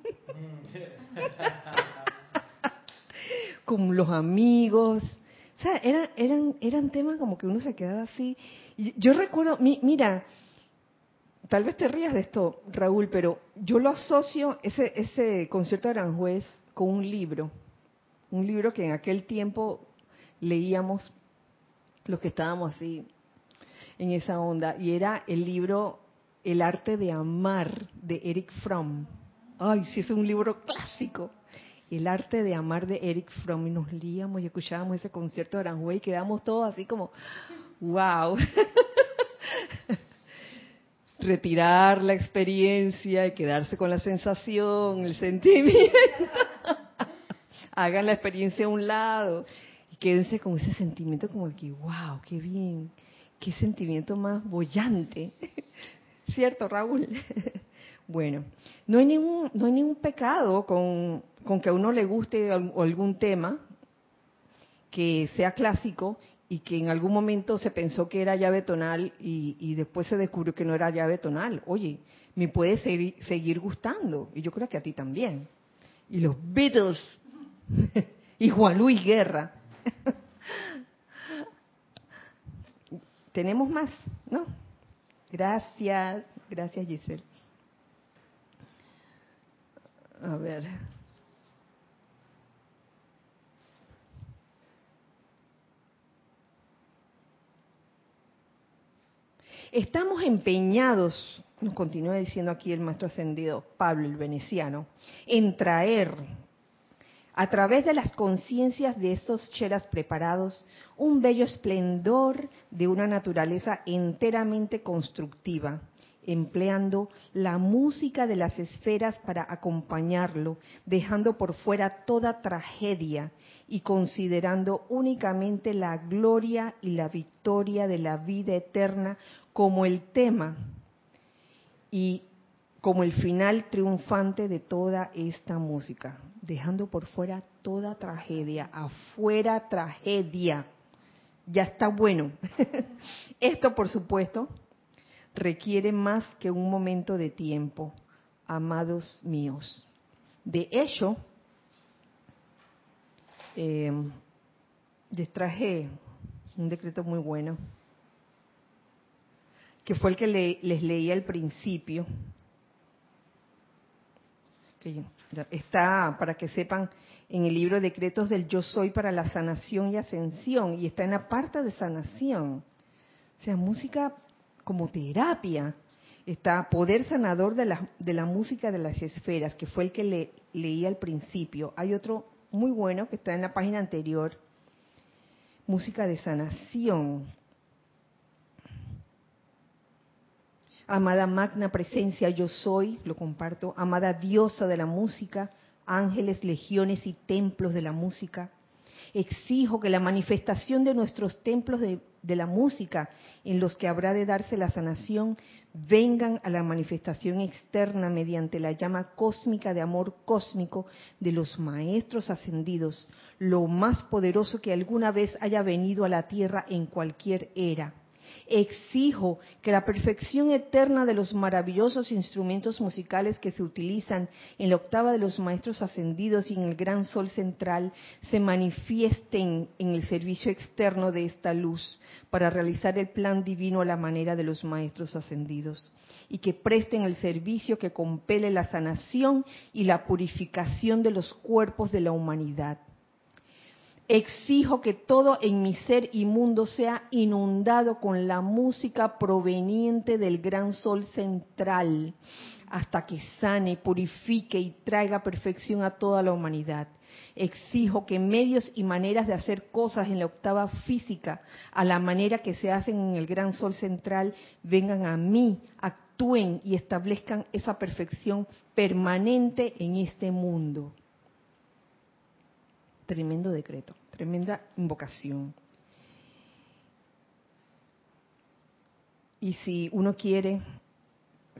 Con los amigos. O sea, eran, eran, eran temas como que uno se quedaba así. Yo recuerdo, mi- mira, tal vez te rías de esto, Raúl, pero yo lo asocio, ese, ese concierto de Aranjuez, con un libro. Un libro que en aquel tiempo leíamos los que estábamos así en esa onda, y era el libro El arte de amar de Eric Fromm. Ay, sí, es un libro clásico. El arte de amar de Eric Fromm, y nos leíamos y escuchábamos ese concierto de Aranjuez y quedamos todos así como, wow. Retirar la experiencia y quedarse con la sensación, el sentimiento. Hagan la experiencia a un lado y quédense con ese sentimiento como que, wow, qué bien, qué sentimiento más bollante. ¿Cierto, Raúl? bueno, no hay ningún, no hay ningún pecado con, con que a uno le guste al- algún tema que sea clásico y que en algún momento se pensó que era llave tonal y, y después se descubrió que no era llave tonal. Oye, me puede seguir, seguir gustando y yo creo que a ti también. Y los Beatles y Juan Luis Guerra. Tenemos más, ¿no? Gracias, gracias Giselle. A ver. Estamos empeñados, nos continúa diciendo aquí el maestro ascendido Pablo el veneciano, en traer a través de las conciencias de estos chelas preparados un bello esplendor de una naturaleza enteramente constructiva, empleando la música de las esferas para acompañarlo, dejando por fuera toda tragedia y considerando únicamente la gloria y la victoria de la vida eterna como el tema y como el final triunfante de toda esta música, dejando por fuera toda tragedia, afuera tragedia. Ya está bueno. Esto, por supuesto, requiere más que un momento de tiempo, amados míos. De hecho, eh, les traje un decreto muy bueno, que fue el que le- les leí al principio, que está, para que sepan, en el libro Decretos del Yo Soy para la Sanación y Ascensión, y está en la parte de sanación. O sea, música como terapia. Está Poder Sanador de la, de la Música de las Esferas, que fue el que le, leí al principio. Hay otro muy bueno que está en la página anterior, Música de Sanación. Amada magna presencia, yo soy, lo comparto. Amada diosa de la música, ángeles, legiones y templos de la música. Exijo que la manifestación de nuestros templos de, la música, en los que habrá de darse la sanación, vengan a la manifestación externa mediante la llama cósmica de amor cósmico de los maestros ascendidos, lo más poderoso que alguna vez haya venido a la tierra en cualquier era Exijo que la perfección eterna de los maravillosos instrumentos musicales que se utilizan en la octava de los maestros ascendidos y en el gran sol central se manifiesten en el servicio externo de esta luz para realizar el plan divino a la manera de los maestros ascendidos y que presten el servicio que compele la sanación y la purificación de los cuerpos de la humanidad Exijo que todo en mi ser y mundo sea inundado con la música proveniente del gran sol central, hasta que sane, purifique y traiga perfección a toda la humanidad. Exijo que medios y maneras de hacer cosas en la octava física, a la manera que se hacen en el gran sol central, vengan a mí, actúen y establezcan esa perfección permanente en este mundo. Tremendo decreto, tremenda invocación. Y si uno quiere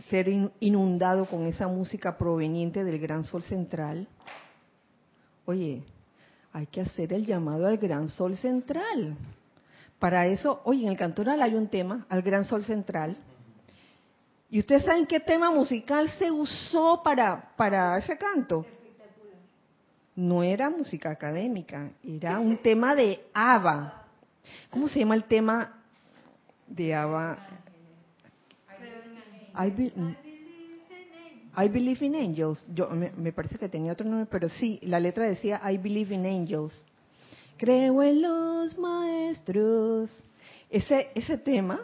ser inundado con esa música proveniente del gran sol central, oye, hay que hacer el llamado al gran sol central. Para eso, oye, en el cantoral hay un tema, al gran sol central. ¿Y ustedes saben qué tema musical se usó para, para ese canto? No era música académica, era un tema de ABBA. ¿Cómo se llama el tema de ABBA? I, Believe in Angels. Yo, me, parece que tenía otro nombre, pero sí, la letra decía I Believe in Angels. Creo en los maestros. Ese, ese tema,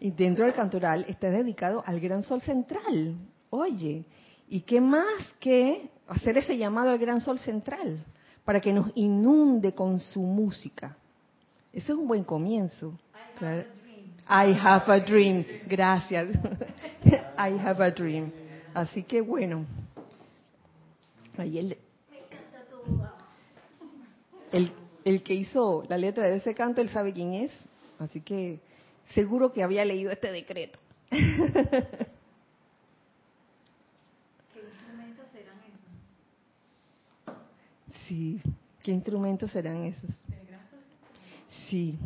dentro del cantoral, está dedicado al gran sol central. Oye, ¿y qué más que hacer ese llamado al gran sol central para que nos inunde con su música. Ese es un buen comienzo. I have a dream. Gracias. I have a dream. Así que bueno. Ahí el, el, el que hizo la letra de ese canto, él sabe quién es. Así que seguro que había leído este decreto. Sí, ¿qué instrumentos serán esos? Sí.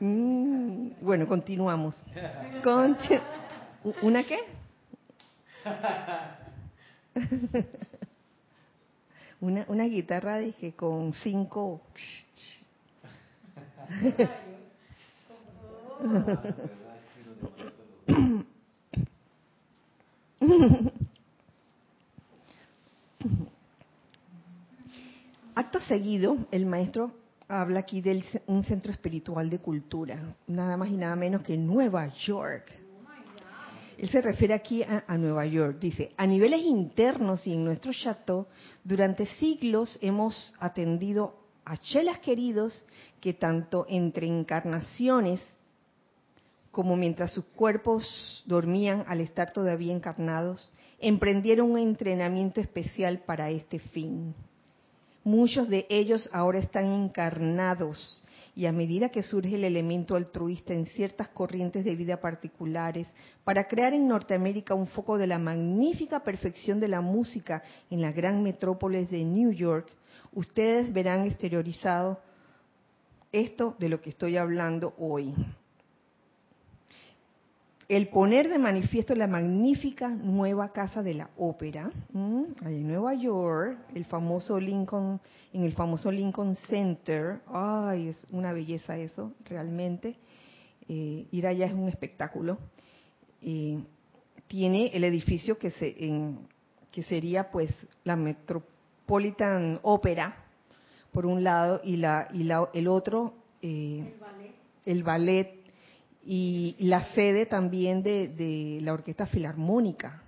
Mm, bueno, continuamos. ¿Una qué? una, una guitarra dije con cinco. Acto seguido, el maestro habla aquí de un centro espiritual de cultura, nada más y nada menos que Nueva York. Él se refiere aquí a, a, Nueva York. Dice, a niveles internos y en nuestro chateau, durante siglos hemos atendido a chelas queridos que tanto entre encarnaciones como mientras sus cuerpos dormían al estar todavía encarnados, emprendieron un entrenamiento especial para este fin. Muchos de ellos ahora están encarnados y a medida que surge el elemento altruista en ciertas corrientes de vida particulares, para crear en Norteamérica un foco de la magnífica perfección de la música en la gran metrópolis de New York, ustedes verán exteriorizado esto de lo que estoy hablando hoy el poner de manifiesto la magnífica nueva casa de la ópera, en Nueva York, el famoso Lincoln, en el famoso Lincoln Center, ay, es una belleza eso, realmente, eh, ir allá es un espectáculo. Eh, tiene el edificio que se, que sería pues la Metropolitan Opera, por un lado, y la, y la, el otro, eh, el ballet y la sede también de, la Orquesta Filarmónica.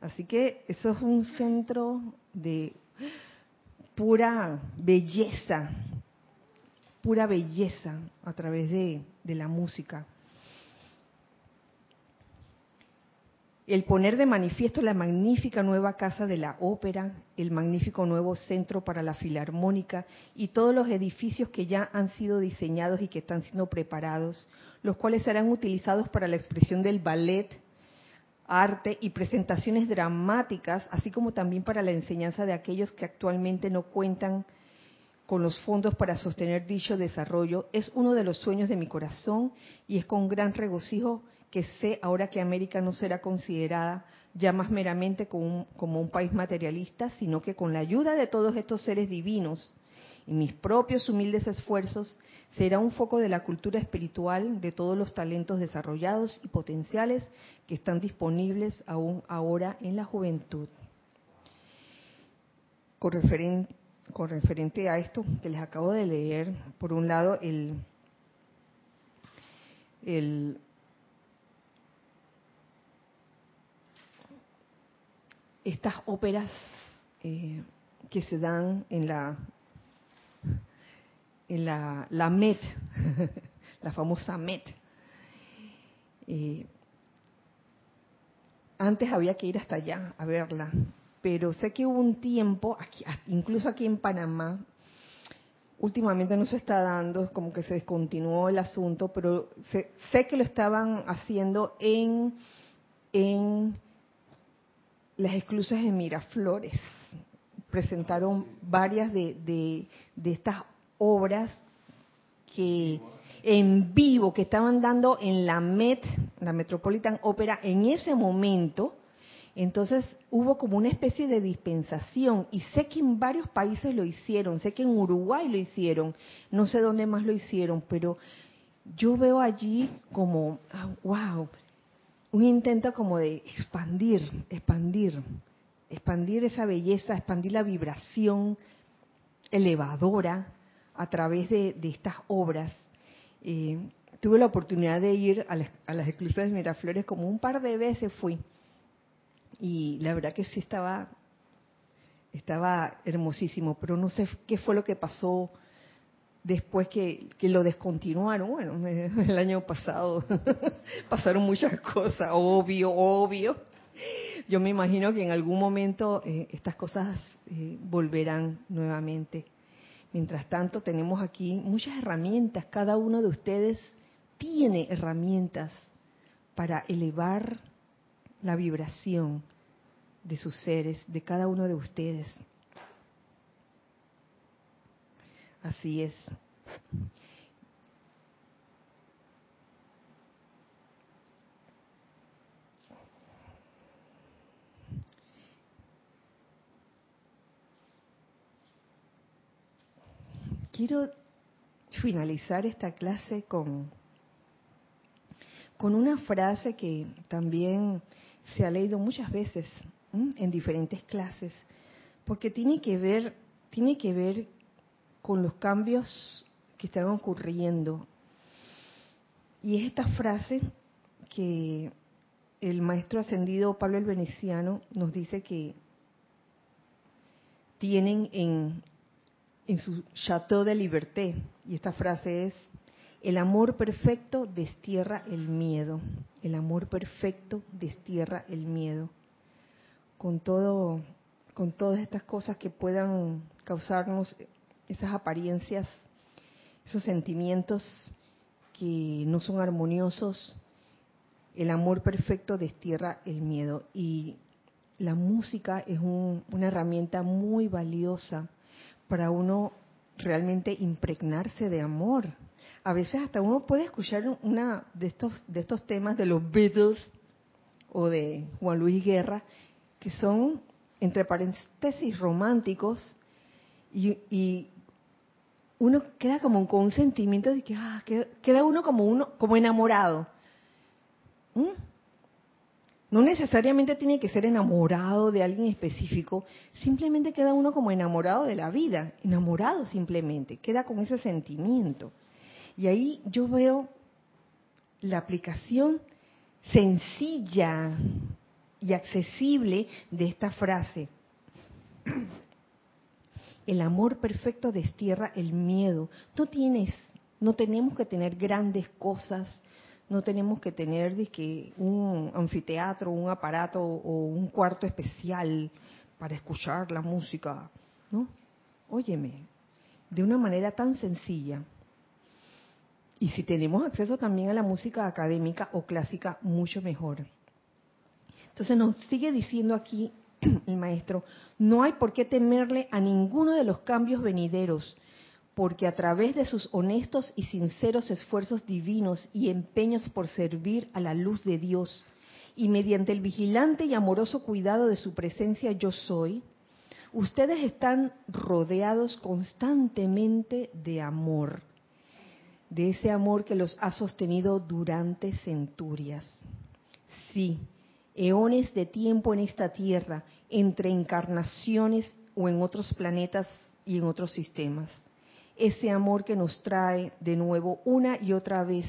Así que eso es un centro de pura belleza. pura belleza a través de, la música. El poner de manifiesto la magnífica nueva casa de la ópera, el magnífico nuevo centro para la filarmónica y todos los edificios que ya han sido diseñados y que están siendo preparados, los cuales serán utilizados para la expresión del ballet, arte y presentaciones dramáticas, así como también para la enseñanza de aquellos que actualmente no cuentan los fondos para sostener dicho desarrollo, es uno de los sueños de mi corazón y es con gran regocijo que sé ahora que América no será considerada ya más meramente como un, país materialista, sino que con la ayuda de todos estos seres divinos y mis propios humildes esfuerzos, será un foco de la cultura espiritual de todos los talentos desarrollados y potenciales que están disponibles aún ahora en la juventud. Con, con referente a esto que les acabo de leer, por un lado, el, estas óperas eh, que se dan en la en la, la Met, la famosa Met. Eh, antes había que ir hasta allá a verla, pero sé que hubo un tiempo, aquí, incluso aquí en Panamá, últimamente no se está dando, como que se descontinuó el asunto, pero sé, que lo estaban haciendo en, en las exclusas de Miraflores. Presentaron varias de, de, estas obras que en vivo que estaban dando en la Met, la Metropolitan Opera, en ese momento. Entonces hubo como una especie de dispensación y sé que en varios países lo hicieron, sé que en Uruguay lo hicieron, no sé dónde más lo hicieron, pero yo veo allí como, wow, ah, un intento como de expandir, expandir, expandir esa belleza, expandir la vibración elevadora a través de, estas obras. Eh, tuve la oportunidad de ir a las, a de Miraflores como un par de veces fui y la verdad que sí estaba estaba hermosísimo, pero no sé qué fue lo que pasó después que, lo descontinuaron, bueno, el año pasado pasaron muchas cosas, obvio, obvio. Yo me imagino que en algún momento eh, estas cosas eh, volverán nuevamente. Mientras tanto, tenemos aquí muchas herramientas. Cada uno de ustedes tiene herramientas para elevar la vibración de sus seres, de cada uno de ustedes. Así es. Quiero finalizar esta clase con, con una frase que también se ha leído muchas veces en diferentes clases, porque tiene que ver, tiene que ver con los cambios que están ocurriendo. Y es esta frase que el maestro ascendido Pablo el Veneciano nos dice que tienen en, en su Chateau de Liberté. Y esta frase es, el amor perfecto destierra el miedo. El amor perfecto destierra el miedo. Con todo, con todas estas cosas que puedan causarnos esas apariencias, esos sentimientos que no son armoniosos, el amor perfecto destierra el miedo y la música es una herramienta muy valiosa para uno realmente impregnarse de amor. A veces hasta uno puede escuchar una de estos de estos temas de los Beatles o de Juan Luis Guerra que son entre paréntesis románticos y, uno queda como con un sentimiento de que ah, queda, uno como uno como enamorado. ¿Mm? No necesariamente tiene que ser enamorado de alguien específico, simplemente queda uno como enamorado de la vida, enamorado simplemente, queda con ese sentimiento. Y ahí yo veo la aplicación sencilla y accesible de esta frase. El amor perfecto destierra el miedo. No tienes, no tenemos que tener grandes cosas, no tenemos que tener un anfiteatro, un aparato o un cuarto especial para escuchar la música, ¿no? Óyeme, de una manera tan sencilla. Y si tenemos acceso también a la música académica o clásica, mucho mejor. Entonces nos sigue diciendo aquí el maestro, no hay por qué temerle a ninguno de los cambios venideros, porque a través de sus honestos y sinceros esfuerzos divinos y empeños por servir a la luz de Dios, y mediante el vigilante y amoroso cuidado de su presencia yo soy, ustedes están rodeados constantemente de amor, de ese amor que los ha sostenido durante centurias. Sí, eones de tiempo en esta tierra, entre encarnaciones o en otros planetas y en otros sistemas. Ese amor que nos trae de nuevo una y otra vez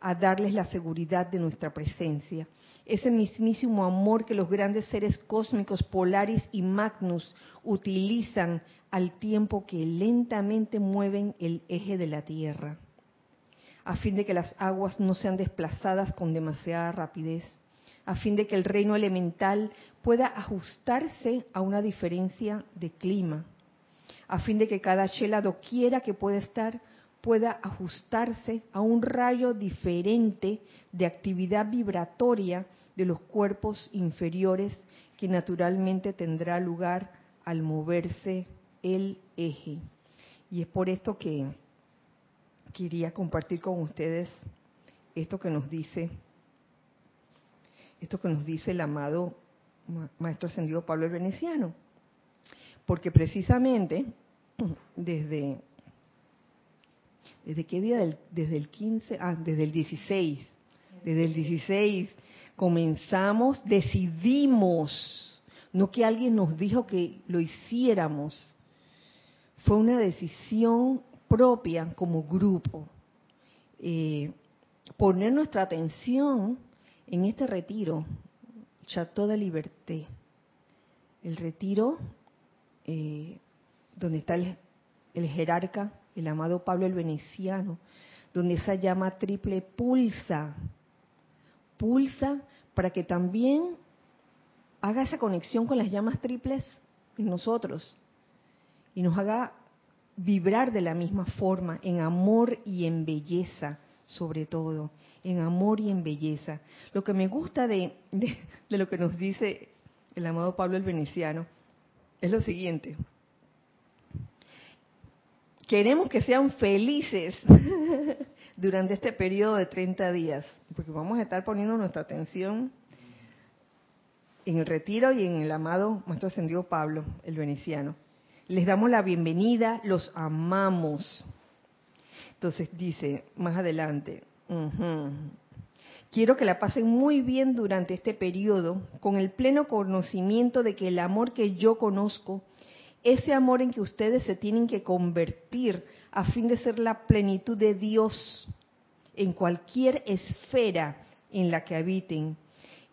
a darles la seguridad de nuestra presencia. Ese mismísimo amor que los grandes seres cósmicos Polaris y Magnus utilizan al tiempo que lentamente mueven el eje de la Tierra, a fin de que las aguas no sean desplazadas con demasiada rapidez a fin de que el reino elemental pueda ajustarse a una diferencia de clima, a fin de que cada chela doquiera que pueda estar pueda ajustarse a un rayo diferente de actividad vibratoria de los cuerpos inferiores que naturalmente tendrá lugar al moverse el eje. Y es por esto que quería compartir con ustedes esto que nos dice esto que nos dice el amado Maestro Ascendido Pablo el Veneciano. Porque precisamente desde, ¿desde qué día? desde el 15, ah, desde el 16, desde el 16 comenzamos, decidimos, no que alguien nos dijo que lo hiciéramos, fue una decisión propia como grupo, eh, poner nuestra atención en este retiro, Chateau de Liberté, el retiro eh, donde está el, jerarca, el amado Pablo el Veneciano, donde esa llama triple pulsa, pulsa para que también haga esa conexión con las llamas triples en nosotros y nos haga vibrar de la misma forma, en amor y en belleza sobre todo, en amor y en belleza. Lo que me gusta de, lo que nos dice el amado Pablo el Veneciano es lo siguiente. Queremos que sean felices durante este periodo de 30 días, porque vamos a estar poniendo nuestra atención en el retiro y en el amado Maestro Ascendido Pablo, el veneciano. Les damos la bienvenida, los amamos. Entonces dice más adelante, quiero que la pasen muy bien durante este periodo con el pleno conocimiento de que el amor que yo conozco, ese amor en que ustedes se tienen que convertir a fin de ser la plenitud de Dios en cualquier esfera en la que habiten,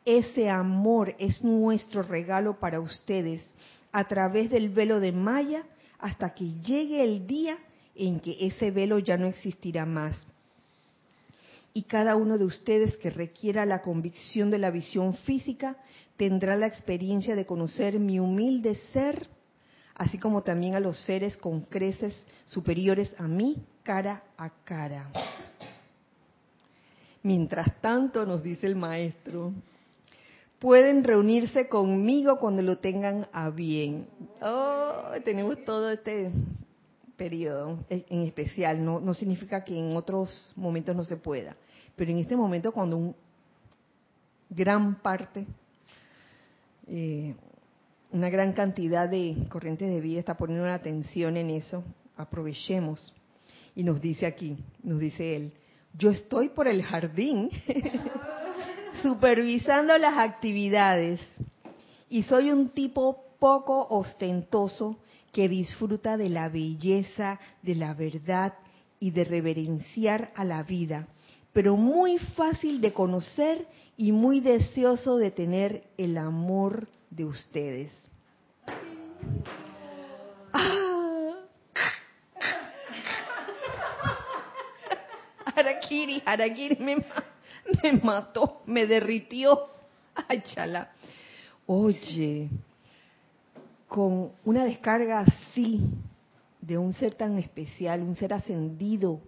ese amor es nuestro regalo para ustedes a través del velo de Maya hasta que llegue el día en que ese velo ya no existirá más. Y cada uno de ustedes que requiera la convicción de la visión física tendrá la experiencia de conocer mi humilde ser, así como también a los seres con creces superiores a mí cara a cara. Mientras tanto, nos dice el maestro, pueden reunirse conmigo cuando lo tengan a bien. Oh, tenemos todo este periodo en especial, no, no significa que en otros momentos no se pueda, pero en este momento cuando un gran parte, eh, una gran cantidad de corrientes de vida está poniendo una atención en eso, aprovechemos. Y nos dice aquí, nos dice él, yo estoy por el jardín supervisando las actividades. Y soy un tipo poco ostentoso que disfruta de la belleza, de la verdad y de reverenciar a la vida, pero muy fácil de conocer y muy deseoso de tener el amor de ustedes. Ah. Harakiri, mi. me mató, me derritió. Ay, chala. Oye, con una descarga así de un ser tan especial, un ser ascendido,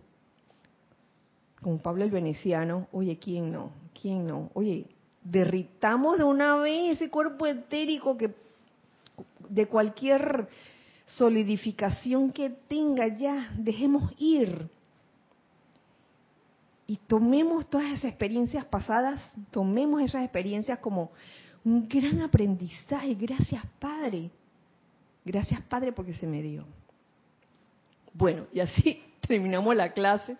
como Pablo el Veneciano, oye, ¿quién no? ¿Quién no? Oye, derritamos de una vez ese cuerpo etérico que de cualquier solidificación que tenga ya, dejemos ir. Y tomemos todas esas experiencias pasadas, tomemos esas experiencias como un gran aprendizaje. Gracias, Padre. Gracias, Padre, porque se me dio. Bueno, y así terminamos la clase.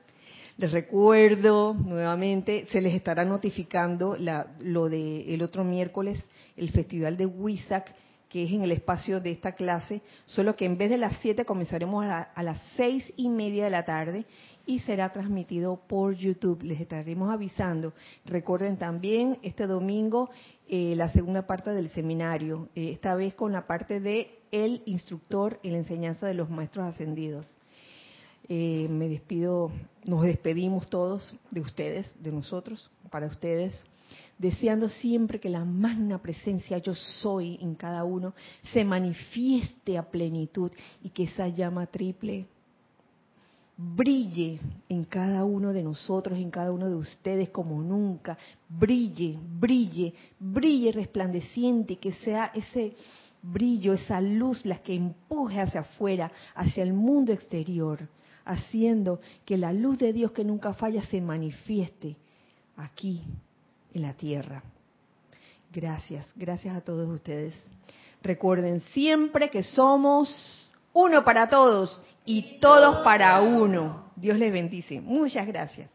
Les recuerdo nuevamente, se les estará notificando lo del el otro miércoles, el festival de WISAC, que es en el espacio de esta clase, solo que en vez de las 7 comenzaremos a, las seis y media de la tarde y será transmitido por YouTube. Les estaremos avisando. Recuerden también este domingo eh, la segunda parte del seminario, eh, esta vez con la parte de el instructor en la enseñanza de los maestros ascendidos. Eh, me despido, nos despedimos todos de ustedes, de nosotros, para ustedes, deseando siempre que la magna presencia yo soy en cada uno se manifieste a plenitud y que esa llama triple brille en cada uno de nosotros, en cada uno de ustedes como nunca, brille, brille, brille resplandeciente que sea ese brillo, esa luz la que empuje hacia afuera, hacia el mundo exterior haciendo que la luz de Dios que nunca falla se manifieste aquí en la tierra. Gracias, gracias a todos ustedes. Recuerden siempre que somos uno para todos y todos para uno. Dios les bendice. Muchas gracias.